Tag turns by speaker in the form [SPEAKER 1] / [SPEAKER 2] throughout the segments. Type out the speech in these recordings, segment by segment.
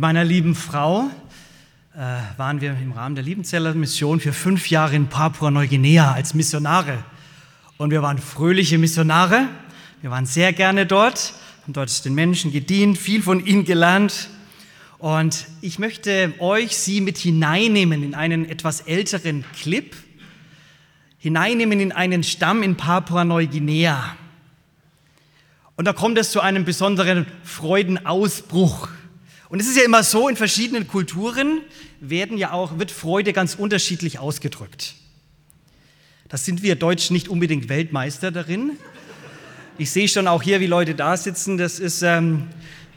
[SPEAKER 1] Mit meiner lieben Frau äh, waren wir im Rahmen der Liebenzeller Mission für fünf Jahre in Papua-Neuguinea als Missionare. Und wir waren fröhliche Missionare. Wir waren sehr gerne dort, haben dort den Menschen gedient, viel von ihnen gelernt. Und ich möchte euch, Sie mit hineinnehmen in einen etwas älteren Clip, hineinnehmen in einen Stamm in Papua-Neuguinea. Und da kommt es zu einem besonderen Freudenausbruch. Und es ist ja immer so, in verschiedenen Kulturen werden ja auch, wird Freude ganz unterschiedlich ausgedrückt. Das sind wir Deutschen nicht unbedingt Weltmeister darin. Ich sehe schon auch hier, wie Leute da sitzen. Das ist ähm,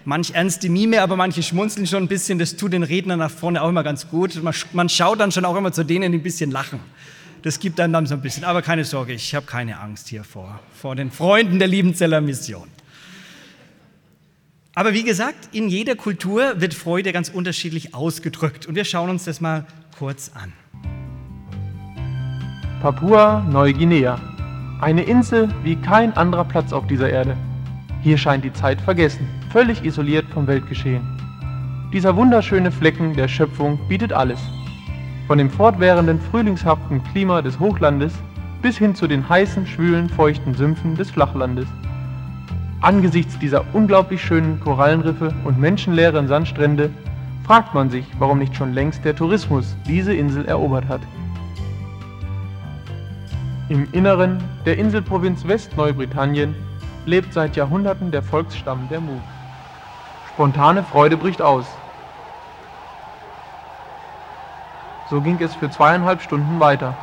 [SPEAKER 1] manch ernste Mime, aber manche schmunzeln schon ein bisschen. Das tut den Rednern nach vorne auch immer ganz gut. Man, man schaut dann schon auch immer zu denen, die ein bisschen lachen. Das gibt einem dann so ein bisschen. Aber keine Sorge, ich habe keine Angst hier vor, vor den Freunden der Liebenzeller Mission. Aber wie gesagt, in jeder Kultur wird Freude ganz unterschiedlich ausgedrückt. Und wir schauen uns das mal kurz an.
[SPEAKER 2] Papua-Neuguinea. Eine Insel wie kein anderer Platz auf dieser Erde. Hier scheint die Zeit vergessen, völlig isoliert vom Weltgeschehen. Dieser wunderschöne Flecken der Schöpfung bietet alles. Von dem fortwährenden frühlingshaften Klima des Hochlandes bis hin zu den heißen, schwülen, feuchten Sümpfen des Flachlandes. Angesichts dieser unglaublich schönen Korallenriffe und menschenleeren Sandstrände fragt man sich, warum nicht schon längst der Tourismus diese Insel erobert hat. Im Inneren der Inselprovinz Westneubritannien lebt seit Jahrhunderten der Volksstamm der Mu. Spontane Freude bricht aus. So ging es für zweieinhalb Stunden weiter.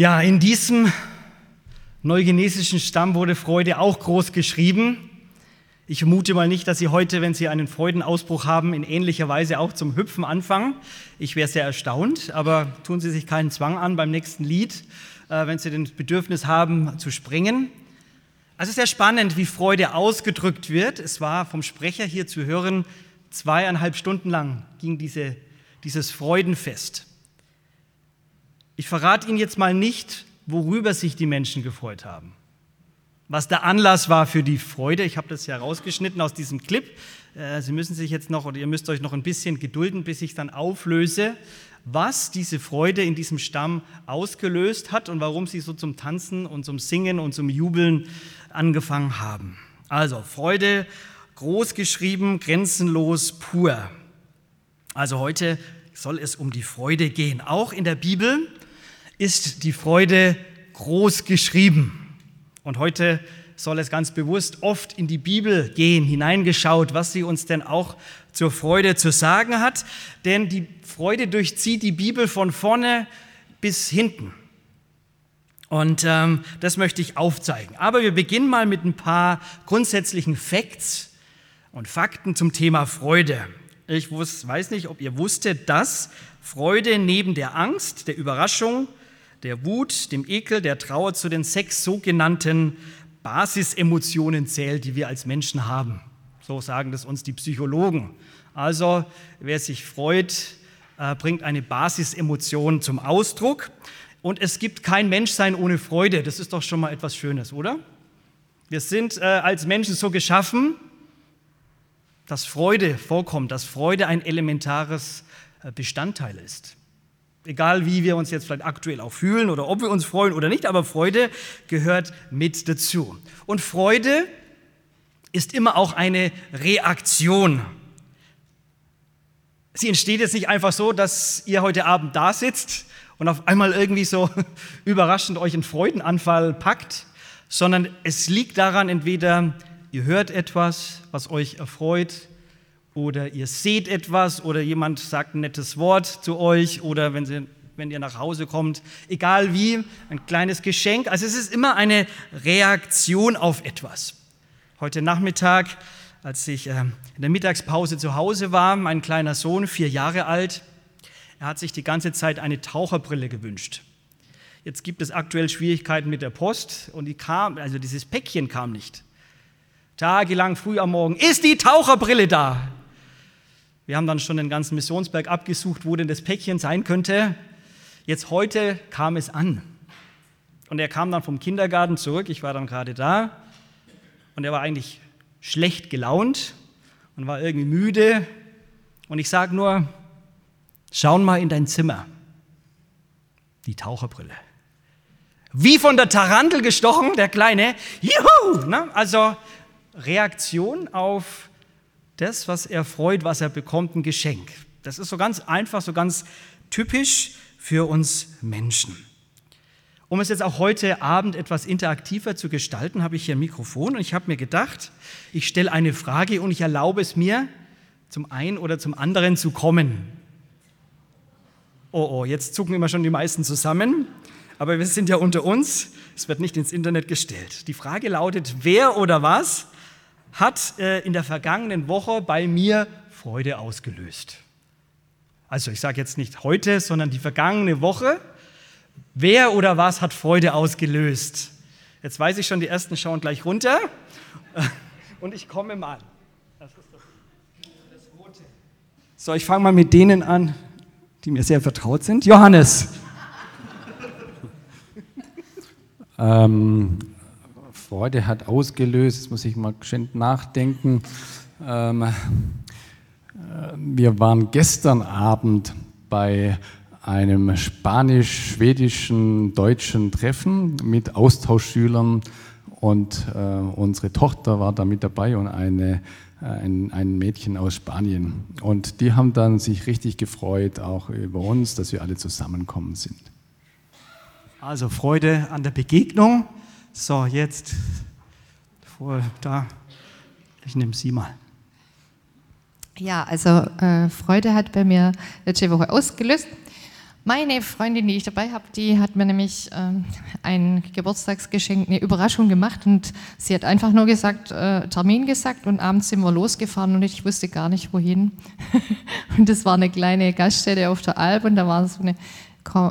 [SPEAKER 1] Ja, in diesem neugenesischen Stamm wurde Freude auch groß geschrieben. Ich vermute mal nicht, dass Sie heute, wenn Sie einen Freudenausbruch haben, in ähnlicher Weise auch zum Hüpfen anfangen. Ich wäre sehr erstaunt, aber tun Sie sich keinen Zwang an beim nächsten Lied, äh, wenn Sie den Bedürfnis haben zu springen. Also sehr spannend, wie Freude ausgedrückt wird. Es war vom Sprecher hier zu hören, zweieinhalb Stunden lang ging diese, dieses Freudenfest. Ich verrate Ihnen jetzt mal nicht, worüber sich die Menschen gefreut haben. Was der Anlass war für die Freude, ich habe das ja rausgeschnitten aus diesem Clip. Äh, Sie müssen sich jetzt noch, oder ihr müsst euch noch ein bisschen gedulden, bis ich dann auflöse, was diese Freude in diesem Stamm ausgelöst hat und warum sie so zum Tanzen und zum Singen und zum Jubeln angefangen haben. Also Freude, groß geschrieben, grenzenlos, pur. Also heute soll es um die Freude gehen. Auch in der Bibel ist die Freude groß geschrieben. Und heute soll es ganz bewusst oft in die Bibel gehen, hineingeschaut, was sie uns denn auch zur Freude zu sagen hat. Denn die Freude durchzieht die Bibel von vorne bis hinten. Und ähm, das möchte ich aufzeigen. Aber wir beginnen mal mit ein paar grundsätzlichen Facts und Fakten zum Thema Freude. Ich weiß nicht, ob ihr wusstet, dass Freude neben der Angst, der Überraschung, der Wut, dem Ekel, der Trauer zu den sechs sogenannten Basisemotionen zählt, die wir als Menschen haben. So sagen das uns die Psychologen. Also wer sich freut, äh, bringt eine Basisemotion zum Ausdruck. Und es gibt kein Menschsein ohne Freude. Das ist doch schon mal etwas Schönes, oder? Wir sind äh, als Menschen so geschaffen, dass Freude vorkommt, dass Freude ein elementares äh, Bestandteil ist. Egal wie wir uns jetzt vielleicht aktuell auch fühlen oder ob wir uns freuen oder nicht, aber Freude gehört mit dazu. Und Freude ist immer auch eine Reaktion. Sie entsteht jetzt nicht einfach so, dass ihr heute Abend da sitzt und auf einmal irgendwie so überraschend euch einen Freudenanfall packt, sondern es liegt daran, entweder ihr hört etwas, was euch erfreut, oder ihr seht etwas oder jemand sagt ein nettes Wort zu euch oder wenn, sie, wenn ihr nach Hause kommt, egal wie, ein kleines Geschenk. Also es ist immer eine Reaktion auf etwas. Heute Nachmittag, als ich äh, in der Mittagspause zu Hause war, mein kleiner Sohn, vier Jahre alt, er hat sich die ganze Zeit eine Taucherbrille gewünscht. Jetzt gibt es aktuell Schwierigkeiten mit der Post und die kam, also dieses Päckchen kam nicht. Tagelang früh am Morgen, ist die Taucherbrille da? Wir haben dann schon den ganzen Missionsberg abgesucht, wo denn das Päckchen sein könnte. Jetzt heute kam es an. Und er kam dann vom Kindergarten zurück, ich war dann gerade da, und er war eigentlich schlecht gelaunt und war irgendwie müde. Und ich sage nur, schau mal in dein Zimmer. Die Taucherbrille. Wie von der Tarantel gestochen, der Kleine. Juhu! Ne? Also Reaktion auf das, was er freut, was er bekommt, ein Geschenk. Das ist so ganz einfach, so ganz typisch für uns Menschen. Um es jetzt auch heute Abend etwas interaktiver zu gestalten, habe ich hier ein Mikrofon und ich habe mir gedacht, ich stelle eine Frage und ich erlaube es mir, zum einen oder zum anderen zu kommen. Oh, oh, jetzt zucken immer schon die meisten zusammen, aber wir sind ja unter uns, es wird nicht ins Internet gestellt. Die Frage lautet, wer oder was hat äh, in der vergangenen Woche bei mir Freude ausgelöst. Also ich sage jetzt nicht heute, sondern die vergangene Woche. Wer oder was hat Freude ausgelöst? Jetzt weiß ich schon, die ersten schauen gleich runter. Und ich komme mal. Das ist das Rote. So, ich fange mal mit denen an, die mir sehr vertraut sind. Johannes.
[SPEAKER 3] ähm, Freude hat ausgelöst, jetzt muss ich mal geschwind nachdenken. Ähm, äh, wir waren gestern Abend bei einem spanisch-schwedischen deutschen Treffen mit Austauschschülern und äh, unsere Tochter war da mit dabei und eine, äh, ein, ein Mädchen aus Spanien. Und die haben dann sich richtig gefreut, auch über uns, dass wir alle zusammenkommen sind.
[SPEAKER 1] Also Freude an der Begegnung so, jetzt vor da. Ich nehme Sie mal.
[SPEAKER 4] Ja, also äh, Freude hat bei mir letzte Woche ausgelöst. Meine Freundin, die ich dabei habe, die hat mir nämlich äh, ein Geburtstagsgeschenk, eine Überraschung gemacht und sie hat einfach nur gesagt, äh, Termin gesagt und abends sind wir losgefahren und ich wusste gar nicht wohin. und das war eine kleine Gaststätte auf der Alp und da war so eine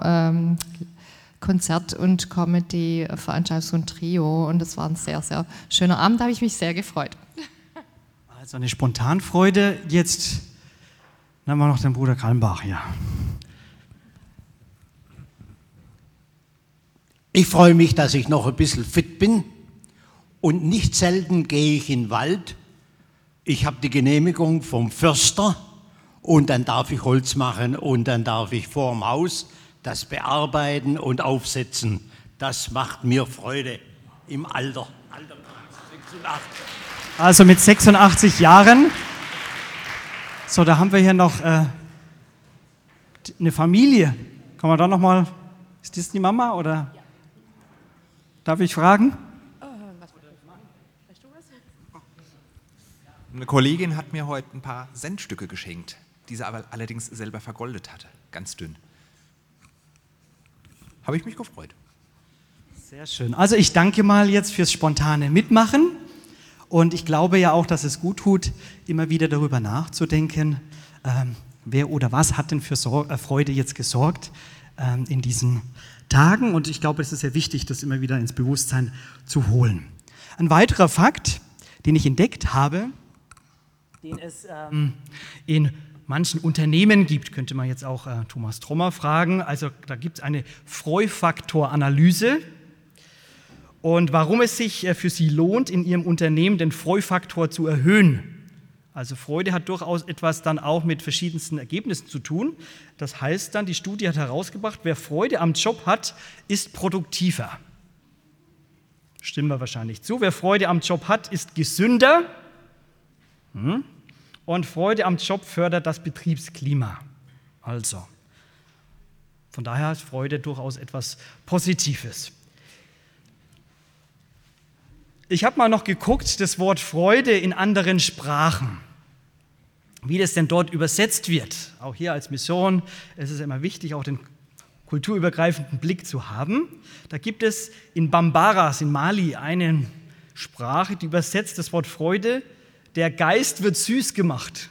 [SPEAKER 4] ähm, Konzert- und Comedy-Veranstaltung, so ein Trio. Und es war ein sehr, sehr schöner Abend, da habe ich mich sehr gefreut.
[SPEAKER 1] Also eine Spontanfreude. Jetzt haben wir noch den Bruder Kalmbach hier.
[SPEAKER 5] Ich freue mich, dass ich noch ein bisschen fit bin und nicht selten gehe ich in den Wald. Ich habe die Genehmigung vom Förster und dann darf ich Holz machen und dann darf ich vor dem Haus das Bearbeiten und Aufsetzen, das macht mir Freude im Alter. Alter
[SPEAKER 1] 86. Also mit 86 Jahren. So, da haben wir hier noch äh, eine Familie. Kann man da noch mal? Ist das die Mama oder? Ja. Darf ich fragen?
[SPEAKER 6] Eine Kollegin hat mir heute ein paar Centstücke geschenkt, die sie aber allerdings selber vergoldet hatte, ganz dünn habe ich mich gefreut.
[SPEAKER 1] Sehr schön. Also ich danke mal jetzt fürs spontane Mitmachen und ich glaube ja auch, dass es gut tut, immer wieder darüber nachzudenken, ähm, wer oder was hat denn für Sor äh, Freude jetzt gesorgt ähm, in diesen Tagen und ich glaube, es ist sehr wichtig, das immer wieder ins Bewusstsein zu holen. Ein weiterer Fakt, den ich entdeckt habe, den es ähm, in manchen Unternehmen gibt, könnte man jetzt auch äh, Thomas Trommer fragen. Also da gibt es eine Freufaktoranalyse und warum es sich äh, für Sie lohnt, in Ihrem Unternehmen den Freufaktor zu erhöhen. Also Freude hat durchaus etwas dann auch mit verschiedensten Ergebnissen zu tun. Das heißt dann, die Studie hat herausgebracht, wer Freude am Job hat, ist produktiver. Stimmen wir wahrscheinlich zu. Wer Freude am Job hat, ist gesünder. Hm? Und Freude am Job fördert das Betriebsklima. Also, von daher ist Freude durchaus etwas Positives. Ich habe mal noch geguckt, das Wort Freude in anderen Sprachen, wie das denn dort übersetzt wird. Auch hier als Mission ist es immer wichtig, auch den kulturübergreifenden Blick zu haben. Da gibt es in Bambaras in Mali eine Sprache, die übersetzt das Wort Freude, der Geist wird süß gemacht.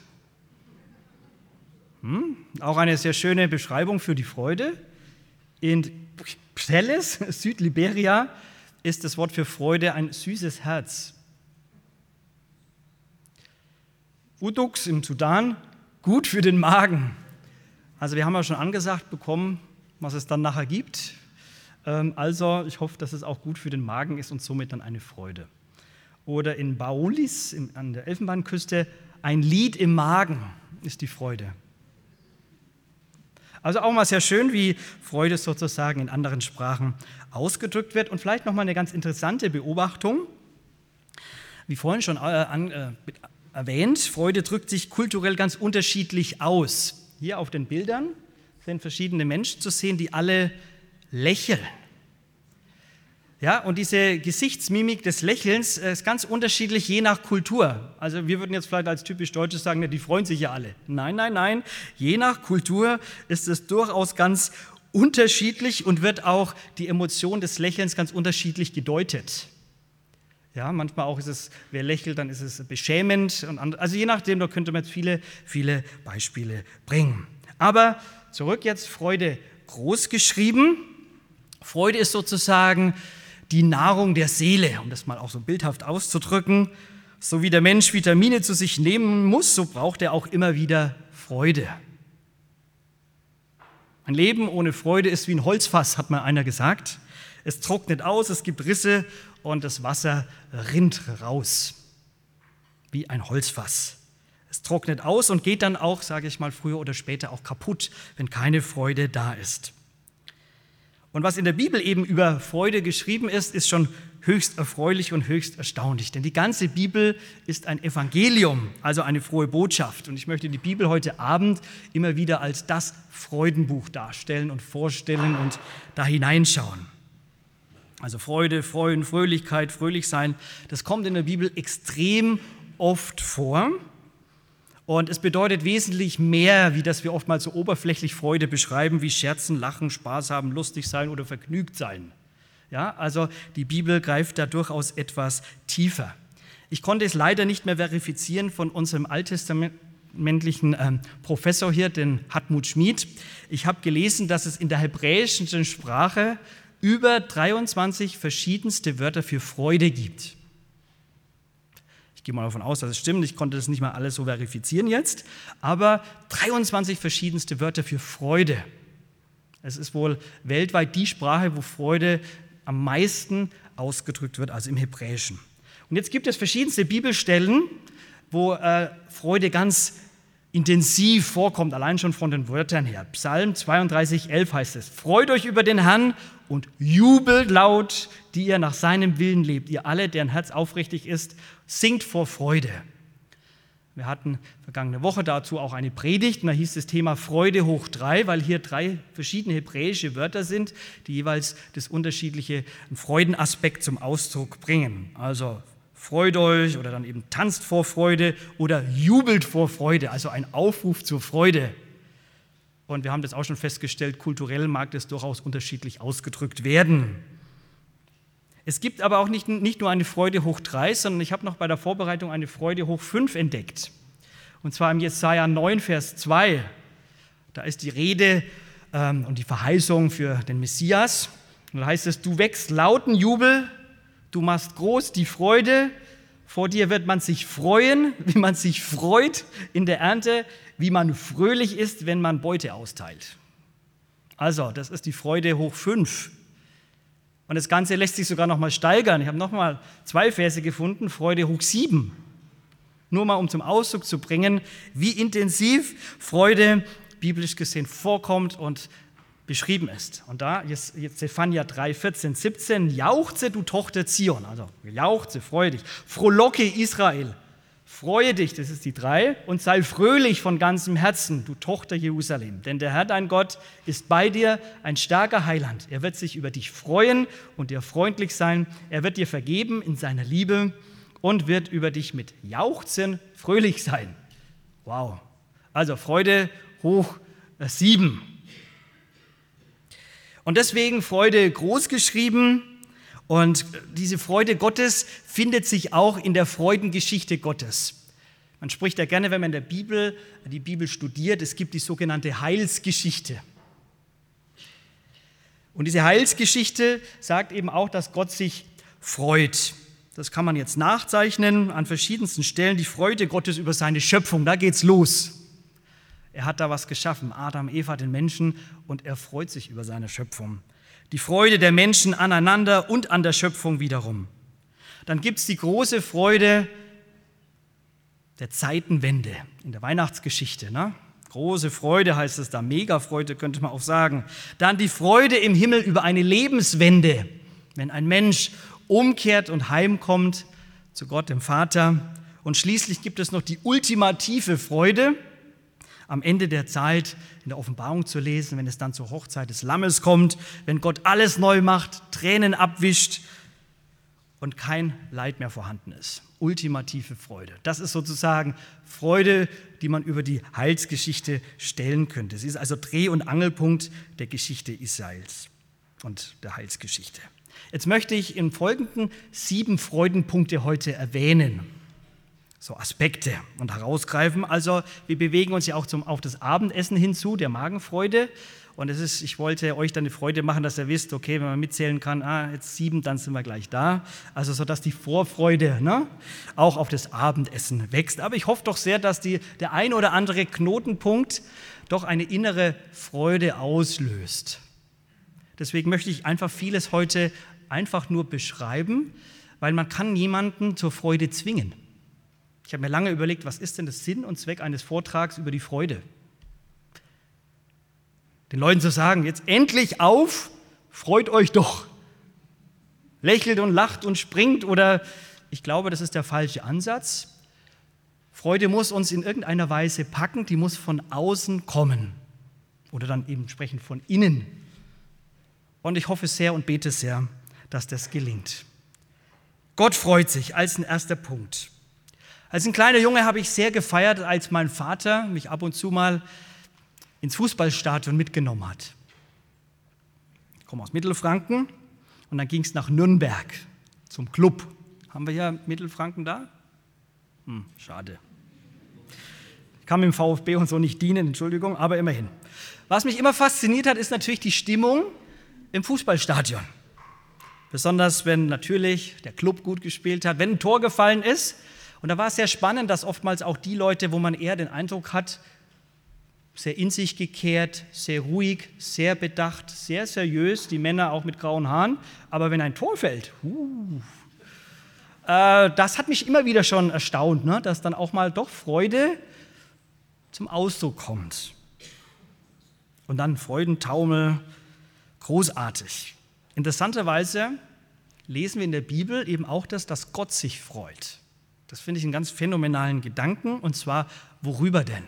[SPEAKER 1] Hm? Auch eine sehr schöne Beschreibung für die Freude. In Pseles, Südliberia, ist das Wort für Freude ein süßes Herz. Udux im Sudan, gut für den Magen. Also wir haben ja schon angesagt bekommen, was es dann nachher gibt. Ähm, also ich hoffe, dass es auch gut für den Magen ist und somit dann eine Freude. Oder in Baolis an der Elfenbeinküste, ein Lied im Magen ist die Freude. Also auch mal sehr schön, wie Freude sozusagen in anderen Sprachen ausgedrückt wird. Und vielleicht nochmal eine ganz interessante Beobachtung. Wie vorhin schon äh, äh, erwähnt, Freude drückt sich kulturell ganz unterschiedlich aus. Hier auf den Bildern sind verschiedene Menschen zu sehen, die alle lächeln. Ja, und diese Gesichtsmimik des Lächelns äh, ist ganz unterschiedlich je nach Kultur. Also wir würden jetzt vielleicht als typisch Deutsche sagen, die freuen sich ja alle. Nein, nein, nein. Je nach Kultur ist es durchaus ganz unterschiedlich und wird auch die Emotion des Lächelns ganz unterschiedlich gedeutet. Ja, manchmal auch ist es, wer lächelt, dann ist es beschämend. Und also je nachdem, da könnte man jetzt viele, viele Beispiele bringen. Aber zurück jetzt, Freude groß geschrieben. Freude ist sozusagen die Nahrung der Seele, um das mal auch so bildhaft auszudrücken. So wie der Mensch Vitamine zu sich nehmen muss, so braucht er auch immer wieder Freude. Ein Leben ohne Freude ist wie ein Holzfass, hat mal einer gesagt. Es trocknet aus, es gibt Risse und das Wasser rinnt raus. Wie ein Holzfass. Es trocknet aus und geht dann auch, sage ich mal, früher oder später auch kaputt, wenn keine Freude da ist. Und was in der Bibel eben über Freude geschrieben ist, ist schon höchst erfreulich und höchst erstaunlich. Denn die ganze Bibel ist ein Evangelium, also eine frohe Botschaft. Und ich möchte die Bibel heute Abend immer wieder als das Freudenbuch darstellen und vorstellen und da hineinschauen. Also Freude, Freuen, Fröhlichkeit, fröhlich sein, das kommt in der Bibel extrem oft vor. Und es bedeutet wesentlich mehr, wie das wir oftmals so oberflächlich Freude beschreiben, wie Scherzen, Lachen, Spaß haben, lustig sein oder vergnügt sein. Ja, also die Bibel greift da durchaus etwas tiefer. Ich konnte es leider nicht mehr verifizieren von unserem alttestamentlichen ähm, Professor hier, den Hartmut Schmid. Ich habe gelesen, dass es in der hebräischen Sprache über 23 verschiedenste Wörter für Freude gibt gehe mal davon aus, dass es stimmt. Ich konnte das nicht mal alles so verifizieren jetzt. Aber 23 verschiedenste Wörter für Freude. Es ist wohl weltweit die Sprache, wo Freude am meisten ausgedrückt wird, also im Hebräischen. Und jetzt gibt es verschiedenste Bibelstellen, wo äh, Freude ganz intensiv vorkommt, allein schon von den Wörtern her. Psalm 32, 11 heißt es, Freut euch über den Herrn und jubelt laut, die ihr nach seinem Willen lebt. Ihr alle, deren Herz aufrichtig ist, singt vor Freude. Wir hatten vergangene Woche dazu auch eine Predigt, und da hieß das Thema Freude hoch drei, weil hier drei verschiedene hebräische Wörter sind, die jeweils das unterschiedliche Freudenaspekt zum Ausdruck bringen. Also freut euch oder dann eben tanzt vor Freude oder jubelt vor Freude, also ein Aufruf zur Freude. Und wir haben das auch schon festgestellt, kulturell mag das durchaus unterschiedlich ausgedrückt werden. Es gibt aber auch nicht, nicht nur eine Freude hoch drei, sondern ich habe noch bei der Vorbereitung eine Freude hoch fünf entdeckt. Und zwar im Jesaja 9, Vers 2. Da ist die Rede ähm, und die Verheißung für den Messias. Und da heißt es: Du wächst lauten Jubel, du machst groß die Freude, vor dir wird man sich freuen, wie man sich freut in der Ernte, wie man fröhlich ist, wenn man Beute austeilt. Also, das ist die Freude hoch fünf. Und das Ganze lässt sich sogar noch mal steigern. Ich habe noch mal zwei Verse gefunden, Freude hoch sieben. Nur mal um zum Ausdruck zu bringen, wie intensiv Freude biblisch gesehen vorkommt und beschrieben ist. Und da, jetzt, Zephania 3, 14, 17, jauchze du Tochter Zion, also jauchze, freue dich, frohlocke Israel, freue dich, das ist die drei, und sei fröhlich von ganzem Herzen, du Tochter Jerusalem. Denn der Herr dein Gott ist bei dir ein starker Heiland. Er wird sich über dich freuen und dir freundlich sein. Er wird dir vergeben in seiner Liebe und wird über dich mit Jauchzen fröhlich sein. Wow. Also Freude hoch äh, sieben. Und deswegen Freude groß geschrieben. Und diese Freude Gottes findet sich auch in der Freudengeschichte Gottes. Man spricht ja gerne, wenn man in der Bibel die Bibel studiert, es gibt die sogenannte Heilsgeschichte. Und diese Heilsgeschichte sagt eben auch, dass Gott sich freut. Das kann man jetzt nachzeichnen an verschiedensten Stellen. Die Freude Gottes über seine Schöpfung, da geht's los. Er hat da was geschaffen, Adam, Eva, den Menschen, und er freut sich über seine Schöpfung. Die Freude der Menschen aneinander und an der Schöpfung wiederum. Dann gibt es die große Freude der Zeitenwende in der Weihnachtsgeschichte. Ne? Große Freude heißt es da, Megafreude könnte man auch sagen. Dann die Freude im Himmel über eine Lebenswende, wenn ein Mensch umkehrt und heimkommt zu Gott, dem Vater. Und schließlich gibt es noch die ultimative Freude, am Ende der Zeit in der Offenbarung zu lesen, wenn es dann zur Hochzeit des Lammes kommt, wenn Gott alles neu macht, Tränen abwischt und kein Leid mehr vorhanden ist. Ultimative Freude. Das ist sozusagen Freude, die man über die Heilsgeschichte stellen könnte. Sie ist also Dreh- und Angelpunkt der Geschichte Israels und der Heilsgeschichte. Jetzt möchte ich im Folgenden sieben Freudenpunkte heute erwähnen. So Aspekte und herausgreifen. Also wir bewegen uns ja auch zum, auf das Abendessen hinzu, der Magenfreude. Und es ist, ich wollte euch dann eine Freude machen, dass ihr wisst, okay, wenn man mitzählen kann, ah, jetzt sieben, dann sind wir gleich da. Also so, dass die Vorfreude ne, auch auf das Abendessen wächst. Aber ich hoffe doch sehr, dass die, der ein oder andere Knotenpunkt doch eine innere Freude auslöst. Deswegen möchte ich einfach vieles heute einfach nur beschreiben, weil man kann niemanden zur Freude zwingen. Ich habe mir lange überlegt, was ist denn der Sinn und Zweck eines Vortrags über die Freude? Den Leuten zu sagen, jetzt endlich auf, freut euch doch. Lächelt und lacht und springt oder ich glaube, das ist der falsche Ansatz. Freude muss uns in irgendeiner Weise packen, die muss von außen kommen oder dann eben entsprechend von innen. Und ich hoffe sehr und bete sehr, dass das gelingt. Gott freut sich als ein erster Punkt. Als ein kleiner Junge habe ich sehr gefeiert, als mein Vater mich ab und zu mal ins Fußballstadion mitgenommen hat. Ich komme aus Mittelfranken und dann ging es nach Nürnberg zum Club. Haben wir ja Mittelfranken da? Hm, schade. Ich kann mit dem VfB und so nicht dienen, Entschuldigung, aber immerhin. Was mich immer fasziniert hat, ist natürlich die Stimmung im Fußballstadion. Besonders wenn natürlich der Club gut gespielt hat, wenn ein Tor gefallen ist. Und da war es sehr spannend, dass oftmals auch die Leute, wo man eher den Eindruck hat, sehr in sich gekehrt, sehr ruhig, sehr bedacht, sehr seriös, die Männer auch mit grauen Haaren. Aber wenn ein Tor fällt, uh, das hat mich immer wieder schon erstaunt, ne? dass dann auch mal doch Freude zum Ausdruck kommt. Und dann Freudentaumel, großartig. Interessanterweise lesen wir in der Bibel eben auch das, dass Gott sich freut. Das finde ich einen ganz phänomenalen Gedanken. Und zwar, worüber denn?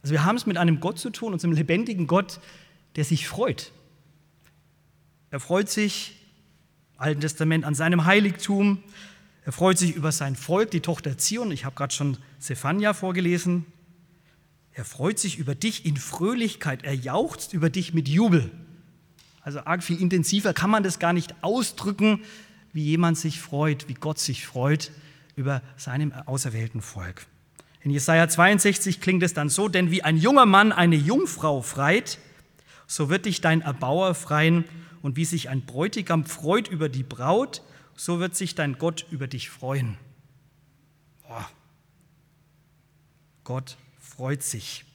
[SPEAKER 1] Also wir haben es mit einem Gott zu tun, unserem lebendigen Gott, der sich freut. Er freut sich Alten Testament an seinem Heiligtum. Er freut sich über sein Volk, die Tochter Zion. Ich habe gerade schon Zephania vorgelesen. Er freut sich über dich in Fröhlichkeit. Er jauchzt über dich mit Jubel. Also arg viel intensiver kann man das gar nicht ausdrücken, wie jemand sich freut, wie Gott sich freut über seinem auserwählten Volk. In Jesaja 62 klingt es dann so: Denn wie ein junger Mann eine Jungfrau freit, so wird dich dein Erbauer freien, und wie sich ein Bräutigam freut über die Braut, so wird sich dein Gott über dich freuen. Boah. Gott freut sich.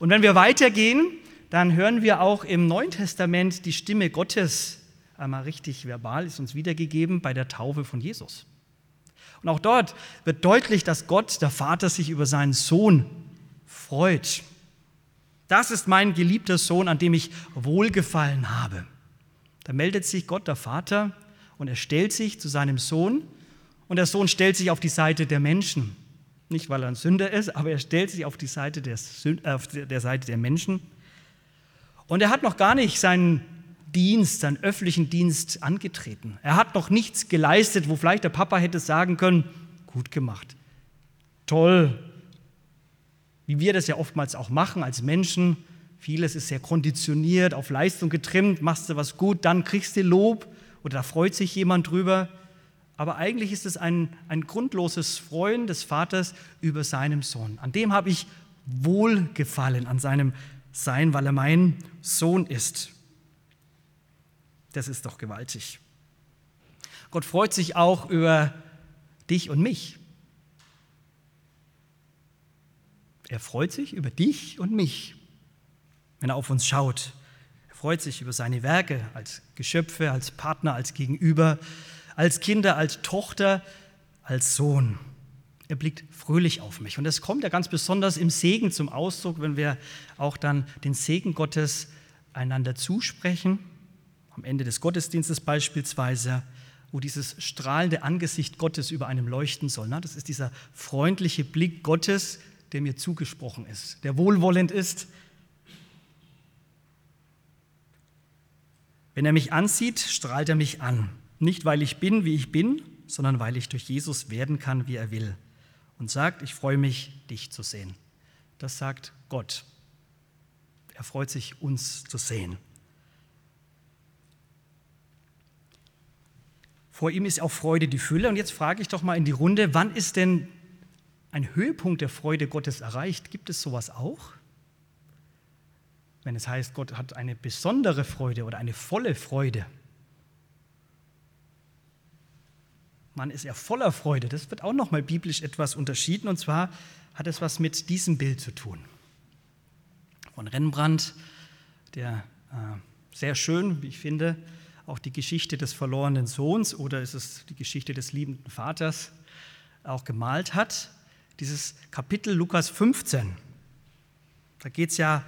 [SPEAKER 1] Und wenn wir weitergehen, dann hören wir auch im Neuen Testament die Stimme Gottes, einmal richtig verbal, ist uns wiedergegeben bei der Taufe von Jesus. Und auch dort wird deutlich, dass Gott, der Vater, sich über seinen Sohn freut. Das ist mein geliebter Sohn, an dem ich wohlgefallen habe. Da meldet sich Gott, der Vater, und er stellt sich zu seinem Sohn und der Sohn stellt sich auf die Seite der Menschen. Nicht, weil er ein Sünder ist, aber er stellt sich auf die Seite der, äh, auf der Seite der Menschen. Und er hat noch gar nicht seinen Dienst, seinen öffentlichen Dienst angetreten. Er hat noch nichts geleistet, wo vielleicht der Papa hätte sagen können, gut gemacht, toll, wie wir das ja oftmals auch machen als Menschen. Vieles ist sehr konditioniert, auf Leistung getrimmt, machst du was gut, dann kriegst du Lob oder da freut sich jemand drüber. Aber eigentlich ist es ein, ein grundloses Freuen des Vaters über seinem Sohn. An dem habe ich Wohlgefallen, an seinem Sein, weil er mein Sohn ist. Das ist doch gewaltig. Gott freut sich auch über dich und mich. Er freut sich über dich und mich, wenn er auf uns schaut. Er freut sich über seine Werke als Geschöpfe, als Partner, als Gegenüber, als Kinder, als Tochter, als Sohn. Er blickt fröhlich auf mich. Und das kommt ja ganz besonders im Segen zum Ausdruck, wenn wir auch dann den Segen Gottes einander zusprechen. Am Ende des Gottesdienstes beispielsweise, wo dieses strahlende Angesicht Gottes über einem leuchten soll. Das ist dieser freundliche Blick Gottes, der mir zugesprochen ist, der wohlwollend ist. Wenn er mich ansieht, strahlt er mich an. Nicht, weil ich bin, wie ich bin, sondern weil ich durch Jesus werden kann, wie er will. Und sagt, ich freue mich, dich zu sehen. Das sagt Gott. Er freut sich, uns zu sehen. Vor ihm ist auch Freude die Fülle. Und jetzt frage ich doch mal in die Runde, wann ist denn ein Höhepunkt der Freude Gottes erreicht? Gibt es sowas auch? Wenn es heißt, Gott hat eine besondere Freude oder eine volle Freude. Mann ist er voller Freude. Das wird auch nochmal biblisch etwas unterschieden. Und zwar hat es was mit diesem Bild zu tun. Von Rembrandt, der äh, sehr schön, wie ich finde, auch die Geschichte des verlorenen Sohns oder ist es die Geschichte des liebenden Vaters auch gemalt hat. Dieses Kapitel Lukas 15. Da geht es ja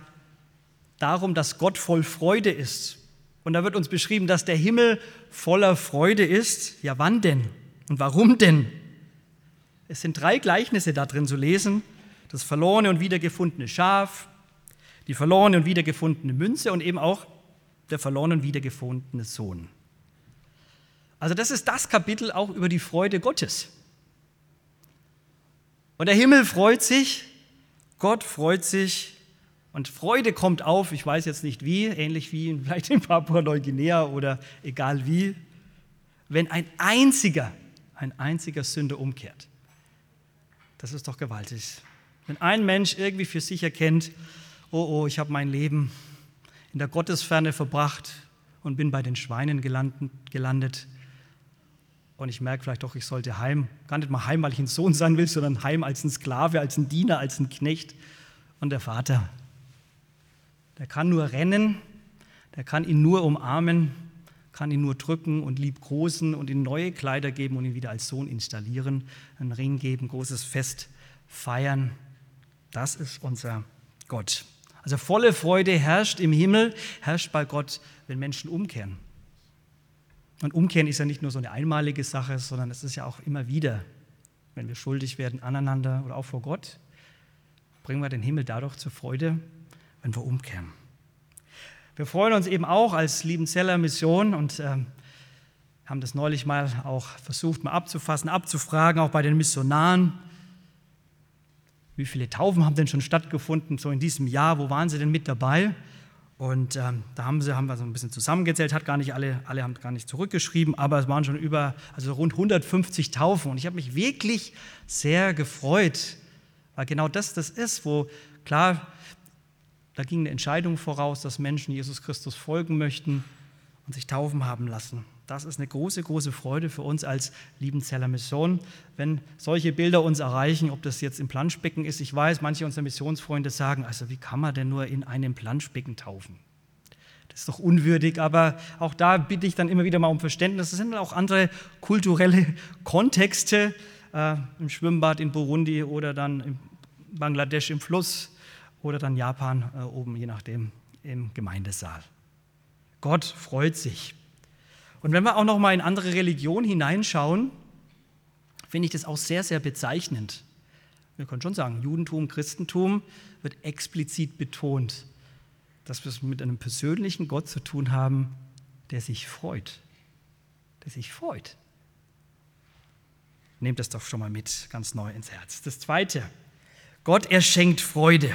[SPEAKER 1] darum, dass Gott voll Freude ist. Und da wird uns beschrieben, dass der Himmel voller Freude ist. Ja, wann denn? Und warum denn? Es sind drei Gleichnisse da drin zu lesen. Das verlorene und wiedergefundene Schaf, die verlorene und wiedergefundene Münze und eben auch der verlorene und wiedergefundene Sohn. Also das ist das Kapitel auch über die Freude Gottes. Und der Himmel freut sich, Gott freut sich und Freude kommt auf, ich weiß jetzt nicht wie, ähnlich wie vielleicht in Papua-Neuguinea oder egal wie, wenn ein einziger ein einziger Sünder umkehrt. Das ist doch gewaltig. Wenn ein Mensch irgendwie für sich erkennt, oh oh, ich habe mein Leben in der Gottesferne verbracht und bin bei den Schweinen gelandet, und ich merke vielleicht doch, ich sollte heim, gar nicht mal heim, weil ich ein Sohn sein will, sondern heim als ein Sklave, als ein Diener, als ein Knecht. Und der Vater, der kann nur rennen, der kann ihn nur umarmen kann ihn nur drücken und liebkosen und ihm neue Kleider geben und ihn wieder als Sohn installieren, einen Ring geben, großes Fest feiern. Das ist unser Gott. Also volle Freude herrscht im Himmel, herrscht bei Gott, wenn Menschen umkehren. Und umkehren ist ja nicht nur so eine einmalige Sache, sondern es ist ja auch immer wieder, wenn wir schuldig werden aneinander oder auch vor Gott, bringen wir den Himmel dadurch zur Freude, wenn wir umkehren. Wir freuen uns eben auch als Liebenzeller Mission und äh, haben das neulich mal auch versucht, mal abzufassen, abzufragen, auch bei den Missionaren. Wie viele Taufen haben denn schon stattgefunden, so in diesem Jahr? Wo waren sie denn mit dabei? Und ähm, da haben, sie, haben wir so ein bisschen zusammengezählt, hat gar nicht alle, alle haben gar nicht zurückgeschrieben, aber es waren schon über, also rund 150 Taufen. Und ich habe mich wirklich sehr gefreut, weil genau das das ist, wo klar da ging eine Entscheidung voraus, dass Menschen Jesus Christus folgen möchten und sich taufen haben lassen. Das ist eine große, große Freude für uns als Liebenzeller Mission, wenn solche Bilder uns erreichen, ob das jetzt im Planschbecken ist. Ich weiß, manche unserer Missionsfreunde sagen, also wie kann man denn nur in einem Planschbecken taufen? Das ist doch unwürdig, aber auch da bitte ich dann immer wieder mal um Verständnis. Das sind auch andere kulturelle Kontexte äh, im Schwimmbad in Burundi oder dann in Bangladesch im Fluss oder dann Japan äh, oben, je nachdem, im Gemeindesaal. Gott freut sich. Und wenn wir auch noch mal in andere Religionen hineinschauen, finde ich das auch sehr, sehr bezeichnend. Wir können schon sagen, Judentum, Christentum wird explizit betont, dass wir es mit einem persönlichen Gott zu tun haben, der sich freut. Der sich freut. Nehmt das doch schon mal mit, ganz neu ins Herz. Das Zweite, Gott, er schenkt Freude.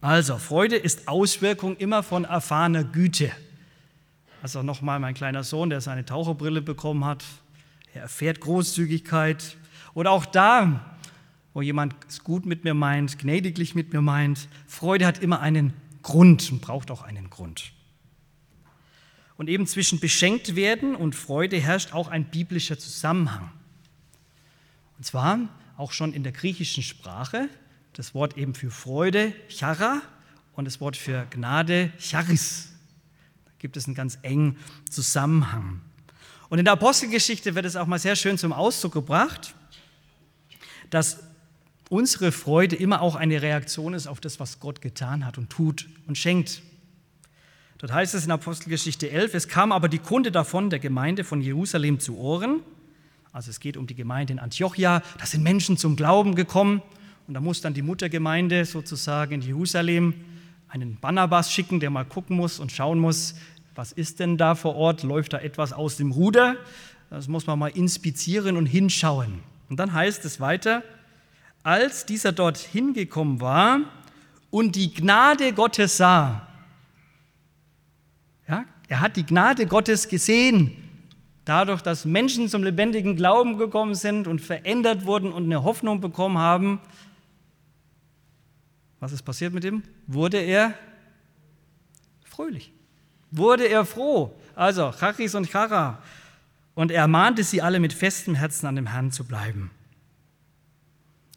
[SPEAKER 1] Also, Freude ist Auswirkung immer von erfahrener Güte. Also nochmal mein kleiner Sohn, der seine Taucherbrille bekommen hat, er erfährt Großzügigkeit. Oder auch da, wo jemand es gut mit mir meint, gnädiglich mit mir meint. Freude hat immer einen Grund und braucht auch einen Grund. Und eben zwischen beschenkt werden und Freude herrscht auch ein biblischer Zusammenhang. Und zwar auch schon in der griechischen Sprache, das Wort eben für Freude, chara, und das Wort für Gnade, charis. Gibt es einen ganz engen Zusammenhang. Und in der Apostelgeschichte wird es auch mal sehr schön zum Ausdruck gebracht, dass unsere Freude immer auch eine Reaktion ist auf das, was Gott getan hat und tut und schenkt. Dort heißt es in Apostelgeschichte 11, es kam aber die Kunde davon der Gemeinde von Jerusalem zu Ohren. Also es geht um die Gemeinde in Antiochia. Da sind Menschen zum Glauben gekommen. Und da muss dann die Muttergemeinde sozusagen in Jerusalem einen Barnabas schicken, der mal gucken muss und schauen muss, was ist denn da vor Ort? Läuft da etwas aus dem Ruder? Das muss man mal inspizieren und hinschauen. Und dann heißt es weiter, als dieser dort hingekommen war und die Gnade Gottes sah, ja, er hat die Gnade Gottes gesehen, dadurch, dass Menschen zum lebendigen Glauben gekommen sind und verändert wurden und eine Hoffnung bekommen haben. Was ist passiert mit ihm? Wurde er fröhlich, wurde er froh. Also Chachis und Chara. Und er ermahnte sie alle mit festem Herzen an dem Herrn zu bleiben.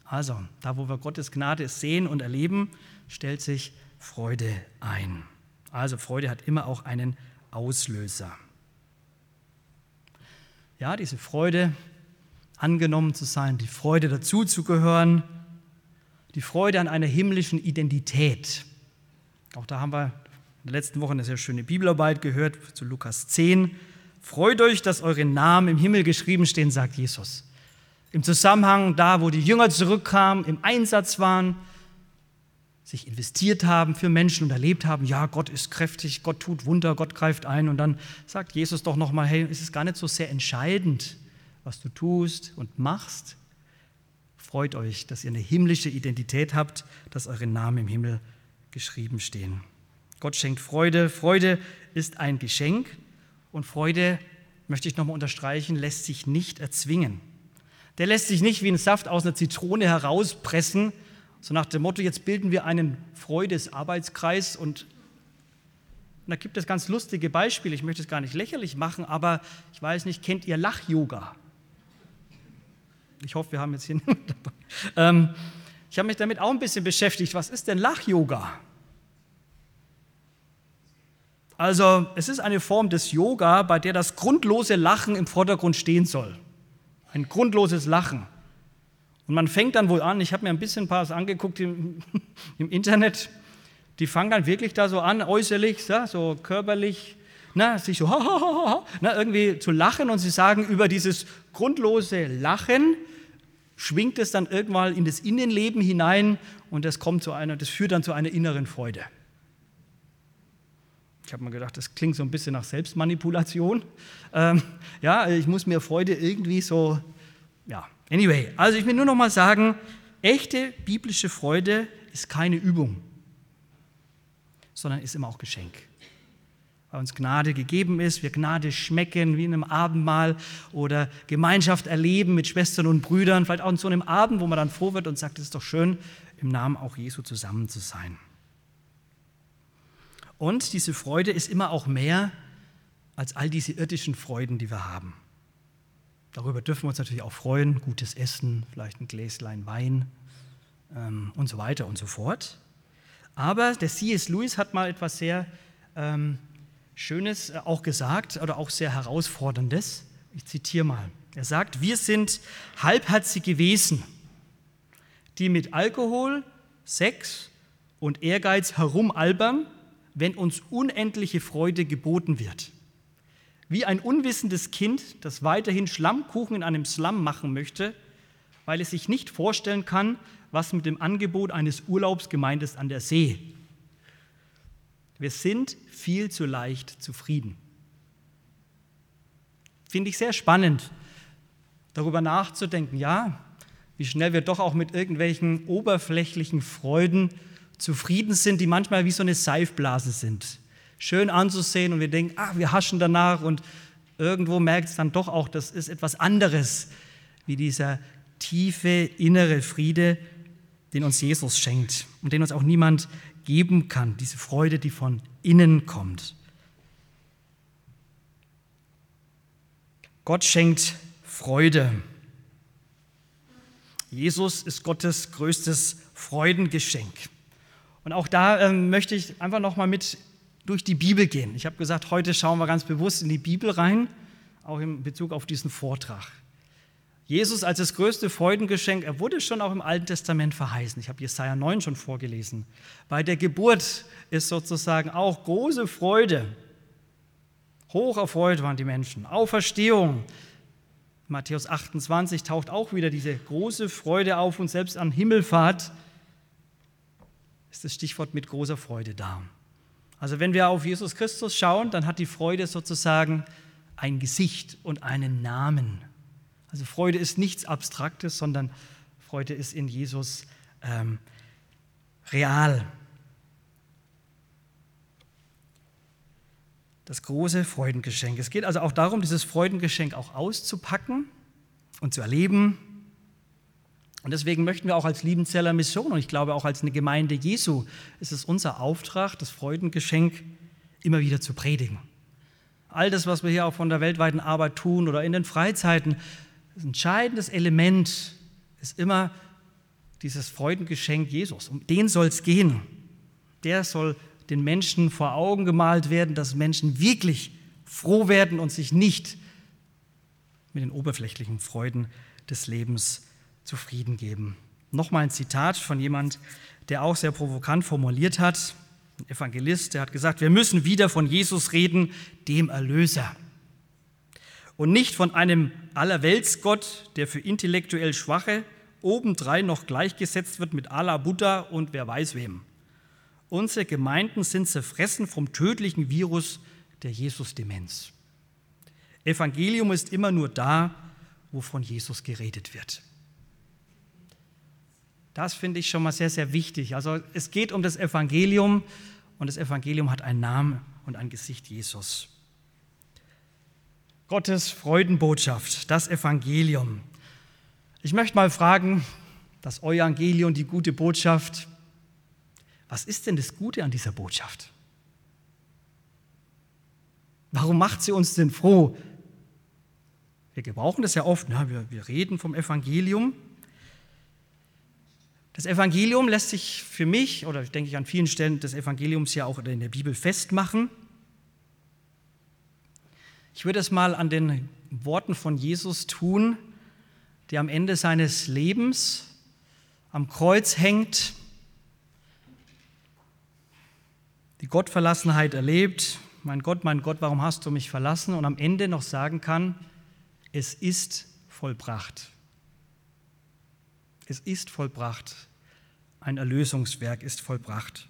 [SPEAKER 1] Also, da wo wir Gottes Gnade sehen und erleben, stellt sich Freude ein. Also Freude hat immer auch einen Auslöser. Ja, diese Freude, angenommen zu sein, die Freude dazuzugehören, die Freude an einer himmlischen Identität. Auch da haben wir in der letzten Woche eine sehr schöne Bibelarbeit gehört zu Lukas 10. Freut euch, dass eure Namen im Himmel geschrieben stehen, sagt Jesus im Zusammenhang da, wo die Jünger zurückkamen, im Einsatz waren, sich investiert haben für Menschen und erlebt haben, ja, Gott ist kräftig, Gott tut Wunder, Gott greift ein und dann sagt Jesus doch nochmal, hey, es ist gar nicht so sehr entscheidend, was du tust und machst. Freut euch, dass ihr eine himmlische Identität habt, dass eure Namen im Himmel geschrieben stehen. Gott schenkt Freude. Freude ist ein Geschenk und Freude, möchte ich nochmal unterstreichen, lässt sich nicht erzwingen. Der lässt sich nicht wie ein Saft aus einer Zitrone herauspressen, so nach dem Motto, jetzt bilden wir einen Freudesarbeitskreis und, und da gibt es ganz lustige Beispiele. Ich möchte es gar nicht lächerlich machen, aber ich weiß nicht, kennt ihr Lach-Yoga? Ich hoffe, wir haben jetzt hier dabei. Ähm, ich habe mich damit auch ein bisschen beschäftigt. Was ist denn Lach-Yoga? Also, es ist eine Form des Yoga, bei der das grundlose Lachen im Vordergrund stehen soll ein grundloses Lachen. Und man fängt dann wohl an, ich habe mir ein bisschen ein paar angeguckt im, im, Internet, die fangen dann wirklich da so an, äußerlich, so körperlich, na, sich so na, irgendwie zu lachen und sie sagen, über dieses grundlose Lachen schwingt es dann irgendwann in das Innenleben hinein und das kommt zu einer, das führt dann zu einer inneren Freude. Ich habe mir gedacht, das klingt so ein bisschen nach Selbstmanipulation. Ähm, ja, ich muss mir Freude irgendwie so, ja. Anyway, also ich will nur noch mal sagen, echte biblische Freude ist keine Übung, sondern ist immer auch Geschenk. Weil uns Gnade gegeben ist, wir Gnade schmecken wie in einem Abendmahl oder Gemeinschaft erleben mit Schwestern und Brüdern, vielleicht auch in so einem Abend, wo man dann froh wird und sagt, es ist doch schön, im Namen auch Jesu zusammen zu sein. Und diese Freude ist immer auch mehr als all diese irdischen Freuden, die wir haben. Darüber dürfen wir uns natürlich auch freuen, gutes Essen, vielleicht ein Gläslein Wein ähm, und so weiter und so fort. Aber der C.S. Lewis hat mal etwas sehr ähm, Schönes äh, auch gesagt oder auch sehr herausforderndes. Ich zitiere mal. Er sagt, wir sind halbherzige Wesen, die mit Alkohol, Sex und Ehrgeiz herumalbern, wenn uns unendliche Freude geboten wird. Wie ein unwissendes Kind, das weiterhin Schlammkuchen in einem Slum machen möchte, weil es sich nicht vorstellen kann, was mit dem Angebot eines Urlaubs gemeint ist an der See. Wir sind viel zu leicht zufrieden. Finde ich sehr spannend, darüber nachzudenken, ja, wie schnell wir doch auch mit irgendwelchen oberflächlichen Freuden zufrieden sind, die manchmal wie so eine Seifblase sind. Schön anzusehen und wir denken, ah, wir haschen danach und irgendwo merkt es dann doch auch, das ist etwas anderes, wie dieser tiefe innere Friede, den uns Jesus schenkt und den uns auch niemand geben kann, diese Freude, die von innen kommt. Gott schenkt Freude. Jesus ist Gottes größtes Freudengeschenk. Und auch da ähm, möchte ich einfach noch mal mit durch die Bibel gehen. Ich habe gesagt, heute schauen wir ganz bewusst in die Bibel rein, auch in Bezug auf diesen Vortrag. Jesus als das größte Freudengeschenk, er wurde schon auch im Alten Testament verheißen. Ich habe Jesaja 9 schon vorgelesen. Bei der Geburt ist sozusagen auch große Freude. Hoch erfreut waren die Menschen. Auferstehung. Matthäus 28 taucht auch wieder diese große Freude auf und selbst an Himmelfahrt ist das Stichwort mit großer Freude da. Also wenn wir auf Jesus Christus schauen, dann hat die Freude sozusagen ein Gesicht und einen Namen. Also Freude ist nichts Abstraktes, sondern Freude ist in Jesus ähm, real. Das große Freudengeschenk. Es geht also auch darum, dieses Freudengeschenk auch auszupacken und zu erleben. Und deswegen möchten wir auch als Liebenzeller Mission und ich glaube auch als eine Gemeinde Jesu, ist es unser Auftrag, das Freudengeschenk immer wieder zu predigen. All das, was wir hier auch von der weltweiten Arbeit tun oder in den Freizeiten, das entscheidendes Element ist immer dieses Freudengeschenk Jesus. Um den soll es gehen. Der soll den Menschen vor Augen gemalt werden, dass Menschen wirklich froh werden und sich nicht mit den oberflächlichen Freuden des Lebens zufrieden geben. Nochmal ein Zitat von jemand, der auch sehr provokant formuliert hat, ein Evangelist, der hat gesagt, wir müssen wieder von Jesus reden, dem Erlöser und nicht von einem Allerweltsgott, der für intellektuell Schwache obendrein noch gleichgesetzt wird mit Allah Buddha und wer weiß wem. Unsere Gemeinden sind zerfressen vom tödlichen Virus der Jesus-Demenz. Evangelium ist immer nur da, wo von Jesus geredet wird. Das finde ich schon mal sehr, sehr wichtig. Also es geht um das Evangelium und das Evangelium hat einen Namen und ein Gesicht Jesus. Gottes Freudenbotschaft, das Evangelium. Ich möchte mal fragen, das Evangelium, die gute Botschaft, was ist denn das Gute an dieser Botschaft? Warum macht sie uns denn froh? Wir gebrauchen das ja oft, ne? wir, wir reden vom Evangelium. Das Evangelium lässt sich für mich, oder denke ich an vielen Stellen des Evangeliums ja auch in der Bibel festmachen. Ich würde es mal an den Worten von Jesus tun, der am Ende seines Lebens am Kreuz hängt, die Gottverlassenheit erlebt, mein Gott, mein Gott, warum hast du mich verlassen? Und am Ende noch sagen kann, es ist vollbracht. Es ist vollbracht. Ein Erlösungswerk ist vollbracht.